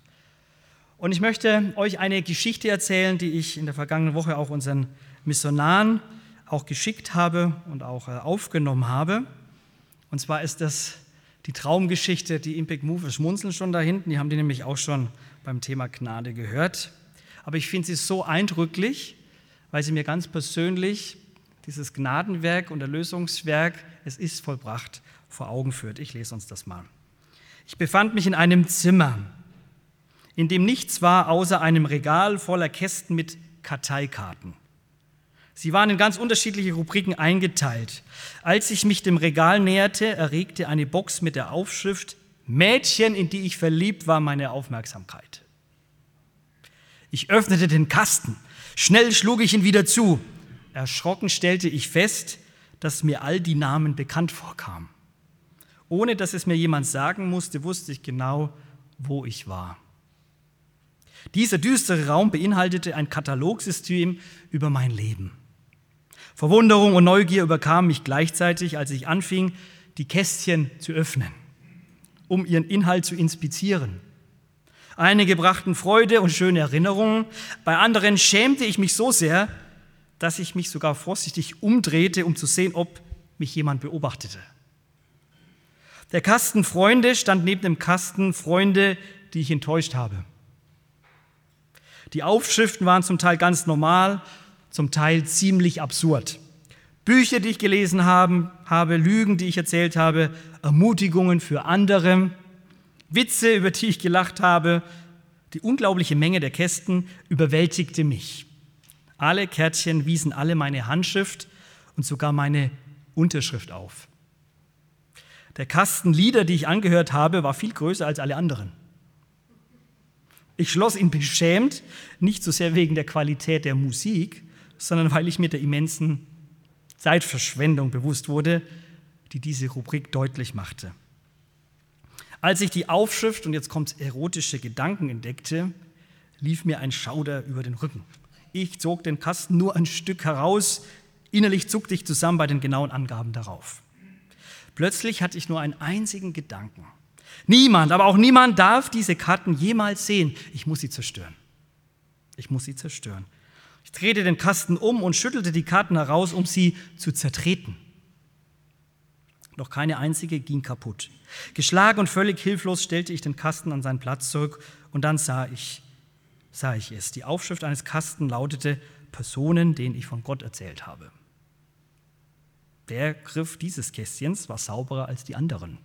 [SPEAKER 1] Und ich möchte euch eine Geschichte erzählen, die ich in der vergangenen Woche auch unseren Missionaren auch geschickt habe und auch äh, aufgenommen habe. Und zwar ist das die Traumgeschichte, die Impact Move schmunzeln schon da hinten, die haben die nämlich auch schon beim Thema Gnade gehört. Aber ich finde sie so eindrücklich, weil sie mir ganz persönlich dieses Gnadenwerk und Erlösungswerk, es ist vollbracht, vor Augen führt. Ich lese uns das mal. Ich befand mich in einem Zimmer, in dem nichts war außer einem Regal voller Kästen mit Karteikarten. Sie waren in ganz unterschiedliche Rubriken eingeteilt. Als ich mich dem Regal näherte, erregte eine Box mit der Aufschrift Mädchen, in die ich verliebt war, meine Aufmerksamkeit. Ich öffnete den Kasten, Schnell schlug ich ihn wieder zu. Erschrocken stellte ich fest, dass mir all die Namen bekannt vorkamen. Ohne dass es mir jemand sagen musste, wusste ich genau, wo ich war. Dieser düstere Raum beinhaltete ein Katalogsystem über mein Leben. Verwunderung und Neugier überkamen mich gleichzeitig, als ich anfing, die Kästchen zu öffnen, um ihren Inhalt zu inspizieren. Einige brachten Freude und schöne Erinnerungen, bei anderen schämte ich mich so sehr, dass ich mich sogar vorsichtig umdrehte, um zu sehen, ob mich jemand beobachtete. Der Kasten Freunde stand neben dem Kasten Freunde, die ich enttäuscht habe. Die Aufschriften waren zum Teil ganz normal, zum Teil ziemlich absurd. Bücher, die ich gelesen habe, habe Lügen, die ich erzählt habe, Ermutigungen für andere, Witze, über die ich gelacht habe. Die unglaubliche Menge der Kästen überwältigte mich. Alle Kärtchen wiesen alle meine Handschrift und sogar meine Unterschrift auf. Der Kasten Lieder, die ich angehört habe, war viel größer als alle anderen. Ich schloss ihn beschämt, nicht so sehr wegen der Qualität der Musik, sondern weil ich mir der immensen Zeitverschwendung bewusst wurde, die diese Rubrik deutlich machte. Als ich die Aufschrift und jetzt kommt erotische Gedanken entdeckte, lief mir ein Schauder über den Rücken. Ich zog den Kasten nur ein Stück heraus, innerlich zuckte ich zusammen bei den genauen Angaben darauf. Plötzlich hatte ich nur einen einzigen Gedanken. Niemand, aber auch niemand darf diese Karten jemals sehen. Ich muss sie zerstören. Ich muss sie zerstören. Ich drehte den Kasten um und schüttelte die Karten heraus, um sie zu zertreten. Doch keine einzige ging kaputt. Geschlagen und völlig hilflos stellte ich den Kasten an seinen Platz zurück und dann sah ich, sah ich es. Die Aufschrift eines Kasten lautete Personen, denen ich von Gott erzählt habe. Der Griff dieses Kästchens war sauberer als die anderen.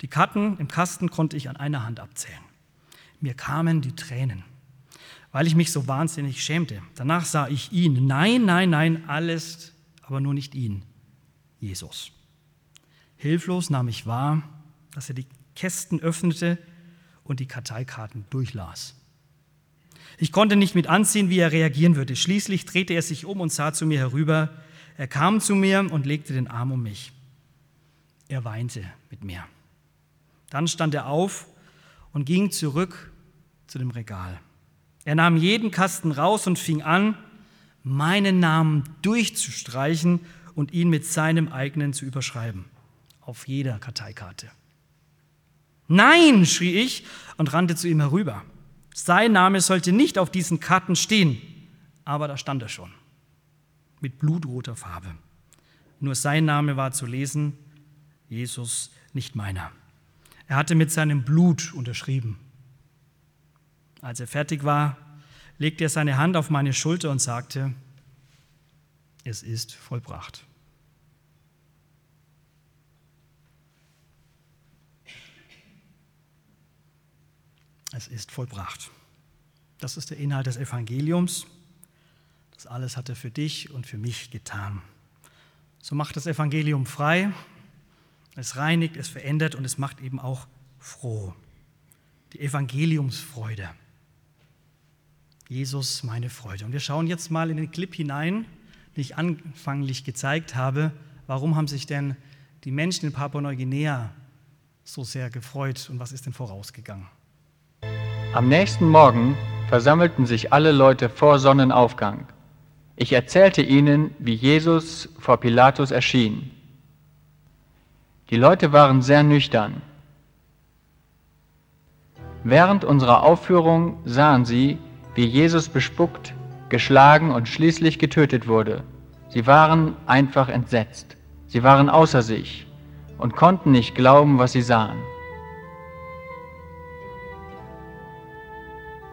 [SPEAKER 1] Die Karten im Kasten konnte ich an einer Hand abzählen. Mir kamen die Tränen, weil ich mich so wahnsinnig schämte. Danach sah ich ihn. Nein, nein, nein, alles, aber nur nicht ihn. Jesus. Hilflos nahm ich wahr, dass er die Kästen öffnete und die Karteikarten durchlas. Ich konnte nicht mit ansehen, wie er reagieren würde. Schließlich drehte er sich um und sah zu mir herüber. Er kam zu mir und legte den Arm um mich. Er weinte mit mir. Dann stand er auf und ging zurück zu dem Regal. Er nahm jeden Kasten raus und fing an, meinen Namen durchzustreichen und ihn mit seinem eigenen zu überschreiben. Auf jeder Karteikarte. Nein, schrie ich und rannte zu ihm herüber. Sein Name sollte nicht auf diesen Karten stehen, aber da stand er schon, mit blutroter Farbe. Nur sein Name war zu lesen, Jesus, nicht meiner. Er hatte mit seinem Blut unterschrieben. Als er fertig war, legte er seine Hand auf meine Schulter und sagte, es ist vollbracht. Es ist vollbracht. Das ist der Inhalt des Evangeliums. Das alles hat er für dich und für mich getan. So macht das Evangelium frei, es reinigt, es verändert und es macht eben auch froh. Die Evangeliumsfreude. Jesus, meine Freude. Und wir schauen jetzt mal in den Clip hinein, den ich anfanglich gezeigt habe. Warum haben sich denn die Menschen in Papua-Neuguinea so sehr gefreut und was ist denn vorausgegangen?
[SPEAKER 7] Am nächsten Morgen versammelten sich alle Leute vor Sonnenaufgang. Ich erzählte ihnen, wie Jesus vor Pilatus erschien. Die Leute waren sehr nüchtern. Während unserer Aufführung sahen sie, wie Jesus bespuckt, geschlagen und schließlich getötet wurde. Sie waren einfach entsetzt. Sie waren außer sich und konnten nicht glauben, was sie sahen.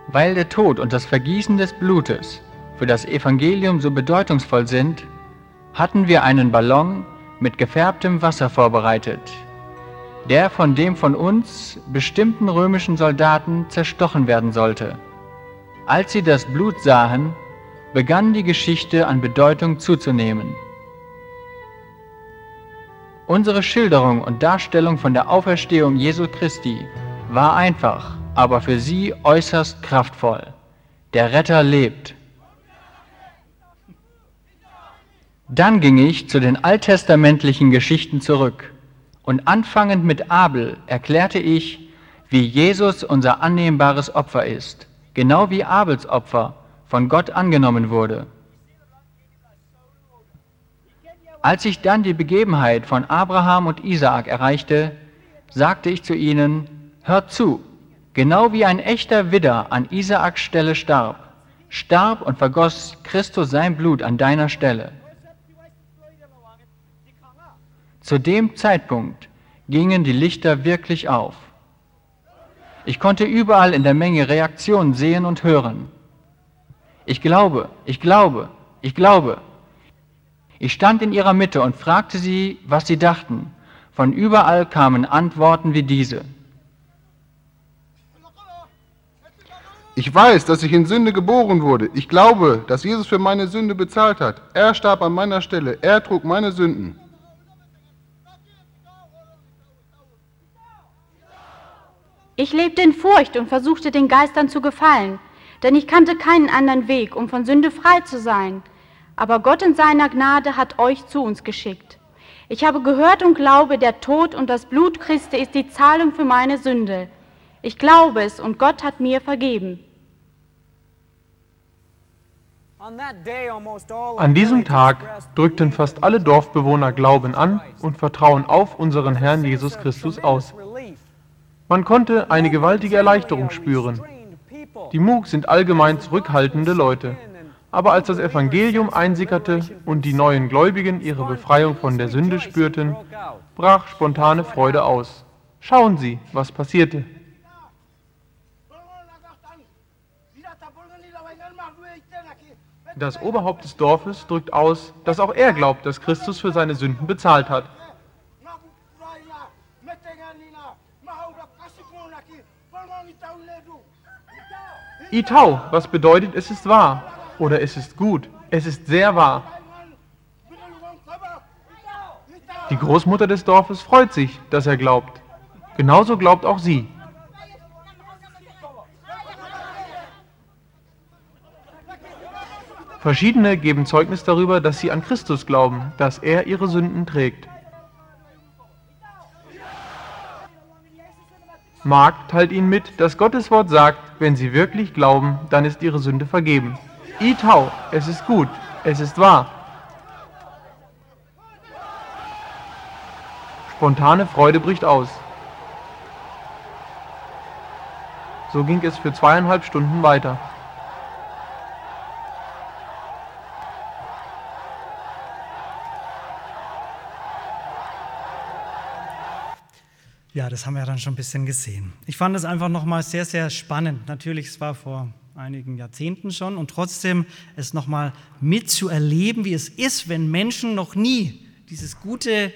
[SPEAKER 7] Weil der Tod und das Vergießen des Blutes für das Evangelium so bedeutungsvoll sind, hatten wir einen Ballon mit gefärbtem Wasser vorbereitet, der von dem von uns bestimmten römischen Soldaten zerstochen werden sollte. Als sie das Blut sahen, begann die Geschichte an Bedeutung zuzunehmen. Unsere Schilderung und Darstellung von der Auferstehung Jesu Christi war einfach, aber für sie äußerst kraftvoll. Der Retter lebt. Dann ging ich zu den alttestamentlichen Geschichten zurück und anfangend mit Abel erklärte ich, wie Jesus unser annehmbares Opfer ist, genau wie Abels Opfer von Gott angenommen wurde. Als ich dann die Begebenheit von Abraham und Isaak erreichte, sagte ich zu ihnen, hört zu, genau wie ein echter Widder an Isaaks Stelle starb, starb und vergoss Christus sein Blut an deiner Stelle. Zu dem Zeitpunkt gingen die Lichter wirklich auf. Ich konnte überall in der Menge Reaktionen sehen und hören. Ich glaube, ich glaube, ich glaube. Ich stand in ihrer Mitte und fragte sie, was sie dachten. Von überall kamen Antworten wie diese.
[SPEAKER 8] Ich weiß, dass ich in Sünde geboren wurde. Ich glaube, dass Jesus für meine Sünde bezahlt hat. Er starb an meiner Stelle. Er trug meine Sünden.
[SPEAKER 9] Ich lebte in Furcht und versuchte den Geistern zu gefallen, denn ich kannte keinen anderen Weg, um von Sünde frei zu sein. Aber Gott in seiner Gnade hat euch zu uns geschickt. Ich habe gehört und glaube, der Tod und das Blut Christi ist die Zahlung für meine Sünde. Ich glaube es und Gott hat mir vergeben.
[SPEAKER 2] An diesem Tag drückten fast alle Dorfbewohner Glauben an und Vertrauen auf unseren Herrn Jesus Christus aus. Man konnte eine gewaltige Erleichterung spüren. Die Moog sind allgemein zurückhaltende Leute. Aber als das Evangelium einsickerte und die neuen Gläubigen ihre Befreiung von der Sünde spürten, brach spontane Freude aus. Schauen Sie, was passierte. Das Oberhaupt des Dorfes drückt aus, dass auch er glaubt, dass Christus für seine Sünden bezahlt hat. Itau, was bedeutet, es ist wahr oder es ist gut, es ist sehr wahr. Die Großmutter des Dorfes freut sich, dass er glaubt. Genauso glaubt auch sie. Verschiedene geben Zeugnis darüber, dass sie an Christus glauben, dass er ihre Sünden trägt. Mark teilt ihnen mit, dass Gottes Wort sagt, wenn sie wirklich glauben, dann ist ihre Sünde vergeben. Itau, es ist gut, es ist wahr. Spontane Freude bricht aus. So ging es für zweieinhalb Stunden weiter.
[SPEAKER 1] Ja, das haben wir dann schon ein bisschen gesehen. Ich fand es einfach nochmal sehr, sehr spannend. Natürlich, es war vor einigen Jahrzehnten schon und trotzdem es nochmal mitzuerleben, wie es ist, wenn Menschen noch nie dieses gute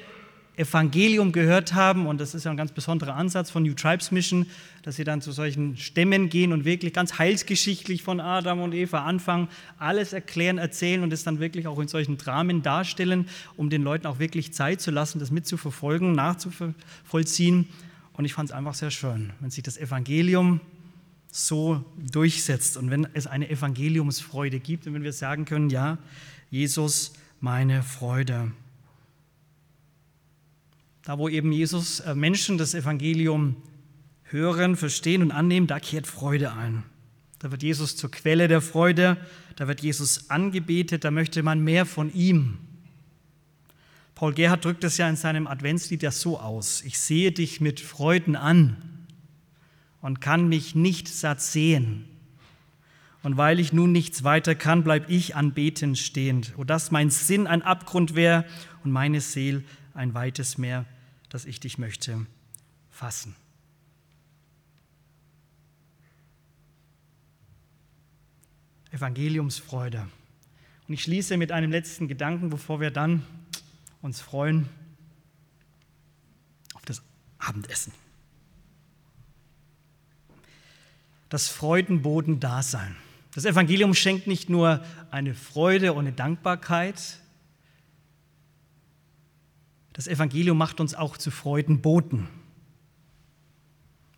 [SPEAKER 1] Evangelium gehört haben, und das ist ja ein ganz besonderer Ansatz von New Tribes Mission, dass sie dann zu solchen Stämmen gehen und wirklich ganz heilsgeschichtlich von Adam und Eva anfangen, alles erklären, erzählen und es dann wirklich auch in solchen Dramen darstellen, um den Leuten auch wirklich Zeit zu lassen, das mitzuverfolgen, nachzuvollziehen. Und ich fand es einfach sehr schön, wenn sich das Evangelium so durchsetzt und wenn es eine Evangeliumsfreude gibt und wenn wir sagen können, ja, Jesus, meine Freude. Da, wo eben Jesus äh, Menschen das Evangelium hören, verstehen und annehmen, da kehrt Freude ein. Da wird Jesus zur Quelle der Freude, da wird Jesus angebetet, da möchte man mehr von ihm. Paul Gerhard drückt es ja in seinem Adventslied ja so aus. Ich sehe dich mit Freuden an und kann mich nicht satt sehen. Und weil ich nun nichts weiter kann, bleib ich anbetend stehend. O dass mein Sinn ein Abgrund wäre und meine Seel ein weites Meer dass ich dich möchte fassen. Evangeliumsfreude. Und ich schließe mit einem letzten Gedanken, bevor wir dann uns freuen auf das Abendessen. Das Freudenboden-Dasein. Das Evangelium schenkt nicht nur eine Freude und eine Dankbarkeit, das Evangelium macht uns auch zu Freudenboten.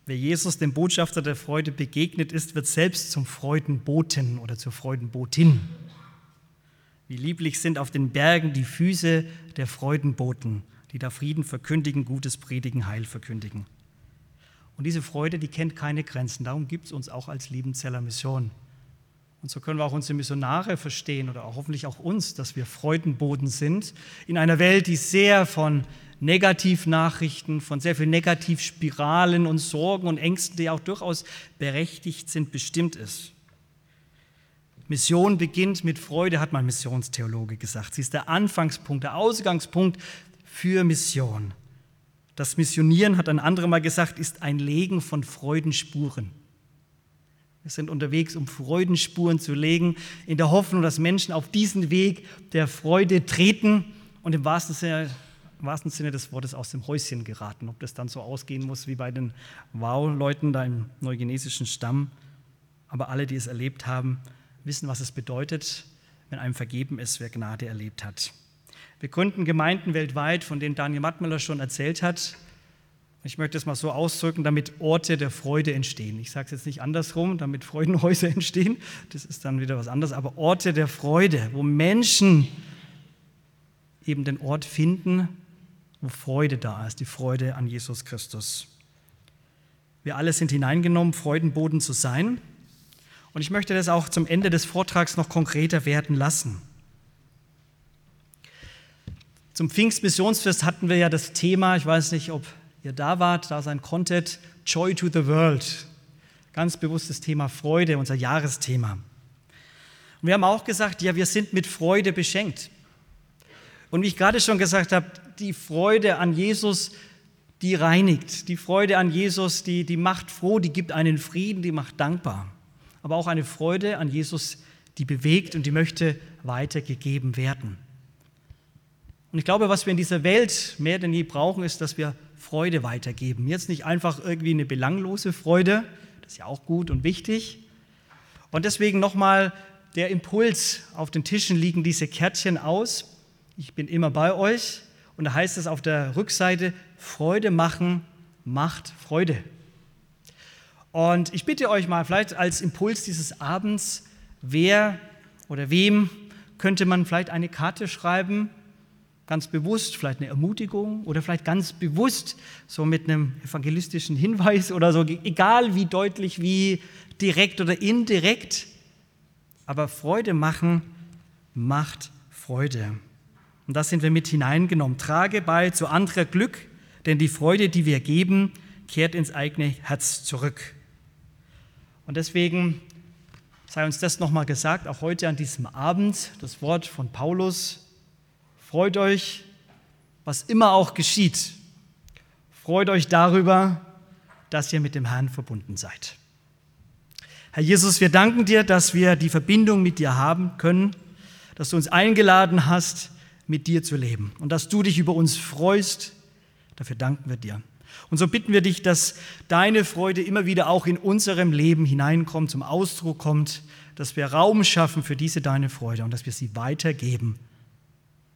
[SPEAKER 1] Wer Jesus, dem Botschafter der Freude, begegnet ist, wird selbst zum Freudenboten oder zur Freudenbotin. Wie lieblich sind auf den Bergen die Füße der Freudenboten, die da Frieden verkündigen, Gutes predigen, Heil verkündigen. Und diese Freude, die kennt keine Grenzen. Darum gibt es uns auch als Liebenzeller Mission. Und so können wir auch unsere Missionare verstehen oder auch hoffentlich auch uns, dass wir Freudenboden sind in einer Welt, die sehr von Negativnachrichten, von sehr vielen Negativspiralen und Sorgen und Ängsten, die auch durchaus berechtigt sind, bestimmt ist. Mission beginnt mit Freude, hat mein Missionstheologe gesagt. Sie ist der Anfangspunkt, der Ausgangspunkt für Mission. Das Missionieren, hat ein anderer mal gesagt, ist ein Legen von Freudenspuren. Wir sind unterwegs, um Freudenspuren zu legen, in der Hoffnung, dass Menschen auf diesen Weg der Freude treten und im wahrsten Sinne, im wahrsten Sinne des Wortes aus dem Häuschen geraten. Ob das dann so ausgehen muss wie bei den Wow-Leuten da im neugenesischen Stamm. Aber alle, die es erlebt haben, wissen, was es bedeutet, wenn einem vergeben ist, wer Gnade erlebt hat. Wir gründen Gemeinden weltweit, von denen Daniel Mattmüller schon erzählt hat. Ich möchte es mal so ausdrücken, damit Orte der Freude entstehen. Ich sage es jetzt nicht andersrum, damit Freudenhäuser entstehen. Das ist dann wieder was anderes. Aber Orte der Freude, wo Menschen eben den Ort finden, wo Freude da ist, die Freude an Jesus Christus. Wir alle sind hineingenommen, Freudenboden zu sein. Und ich möchte das auch zum Ende des Vortrags noch konkreter werden lassen. Zum Pfingstmissionsfest hatten wir ja das Thema, ich weiß nicht, ob ihr da wart, da sein konntet, Joy to the World. Ganz bewusstes Thema Freude, unser Jahresthema. Und wir haben auch gesagt, ja, wir sind mit Freude beschenkt. Und wie ich gerade schon gesagt habe, die Freude an Jesus, die reinigt. Die Freude an Jesus, die, die macht froh, die gibt einen Frieden, die macht dankbar aber auch eine Freude an Jesus, die bewegt und die möchte weitergegeben werden. Und ich glaube, was wir in dieser Welt mehr denn je brauchen, ist, dass wir Freude weitergeben. Jetzt nicht einfach irgendwie eine belanglose Freude, das ist ja auch gut und wichtig. Und deswegen nochmal der Impuls, auf den Tischen liegen diese Kärtchen aus. Ich bin immer bei euch. Und da heißt es auf der Rückseite, Freude machen macht Freude. Und ich bitte euch mal, vielleicht als Impuls dieses Abends, wer oder wem könnte man vielleicht eine Karte schreiben, ganz bewusst, vielleicht eine Ermutigung oder vielleicht ganz bewusst so mit einem evangelistischen Hinweis oder so, egal wie deutlich, wie direkt oder indirekt, aber Freude machen macht Freude. Und das sind wir mit hineingenommen. Trage bei zu anderer Glück, denn die Freude, die wir geben, kehrt ins eigene Herz zurück. Und deswegen sei uns das nochmal gesagt, auch heute an diesem Abend, das Wort von Paulus. Freut euch, was immer auch geschieht. Freut euch darüber, dass ihr mit dem Herrn verbunden seid. Herr Jesus, wir danken dir, dass wir die Verbindung mit dir haben können, dass du uns eingeladen hast, mit dir zu leben und dass du dich über uns freust. Dafür danken wir dir. Und so bitten wir dich, dass deine Freude immer wieder auch in unserem Leben hineinkommt, zum Ausdruck kommt, dass wir Raum schaffen für diese deine Freude und dass wir sie weitergeben.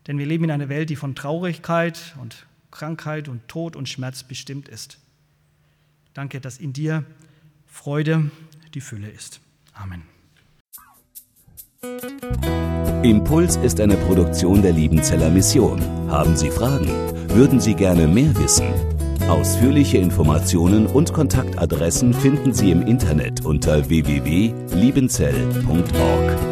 [SPEAKER 1] Denn wir leben in einer Welt, die von Traurigkeit und Krankheit und Tod und Schmerz bestimmt ist. Danke, dass in dir Freude die Fülle ist. Amen.
[SPEAKER 10] Impuls ist eine Produktion der Liebenzeller Mission. Haben Sie Fragen? Würden Sie gerne mehr wissen? Ausführliche Informationen und Kontaktadressen finden Sie im Internet unter www.liebenzell.org.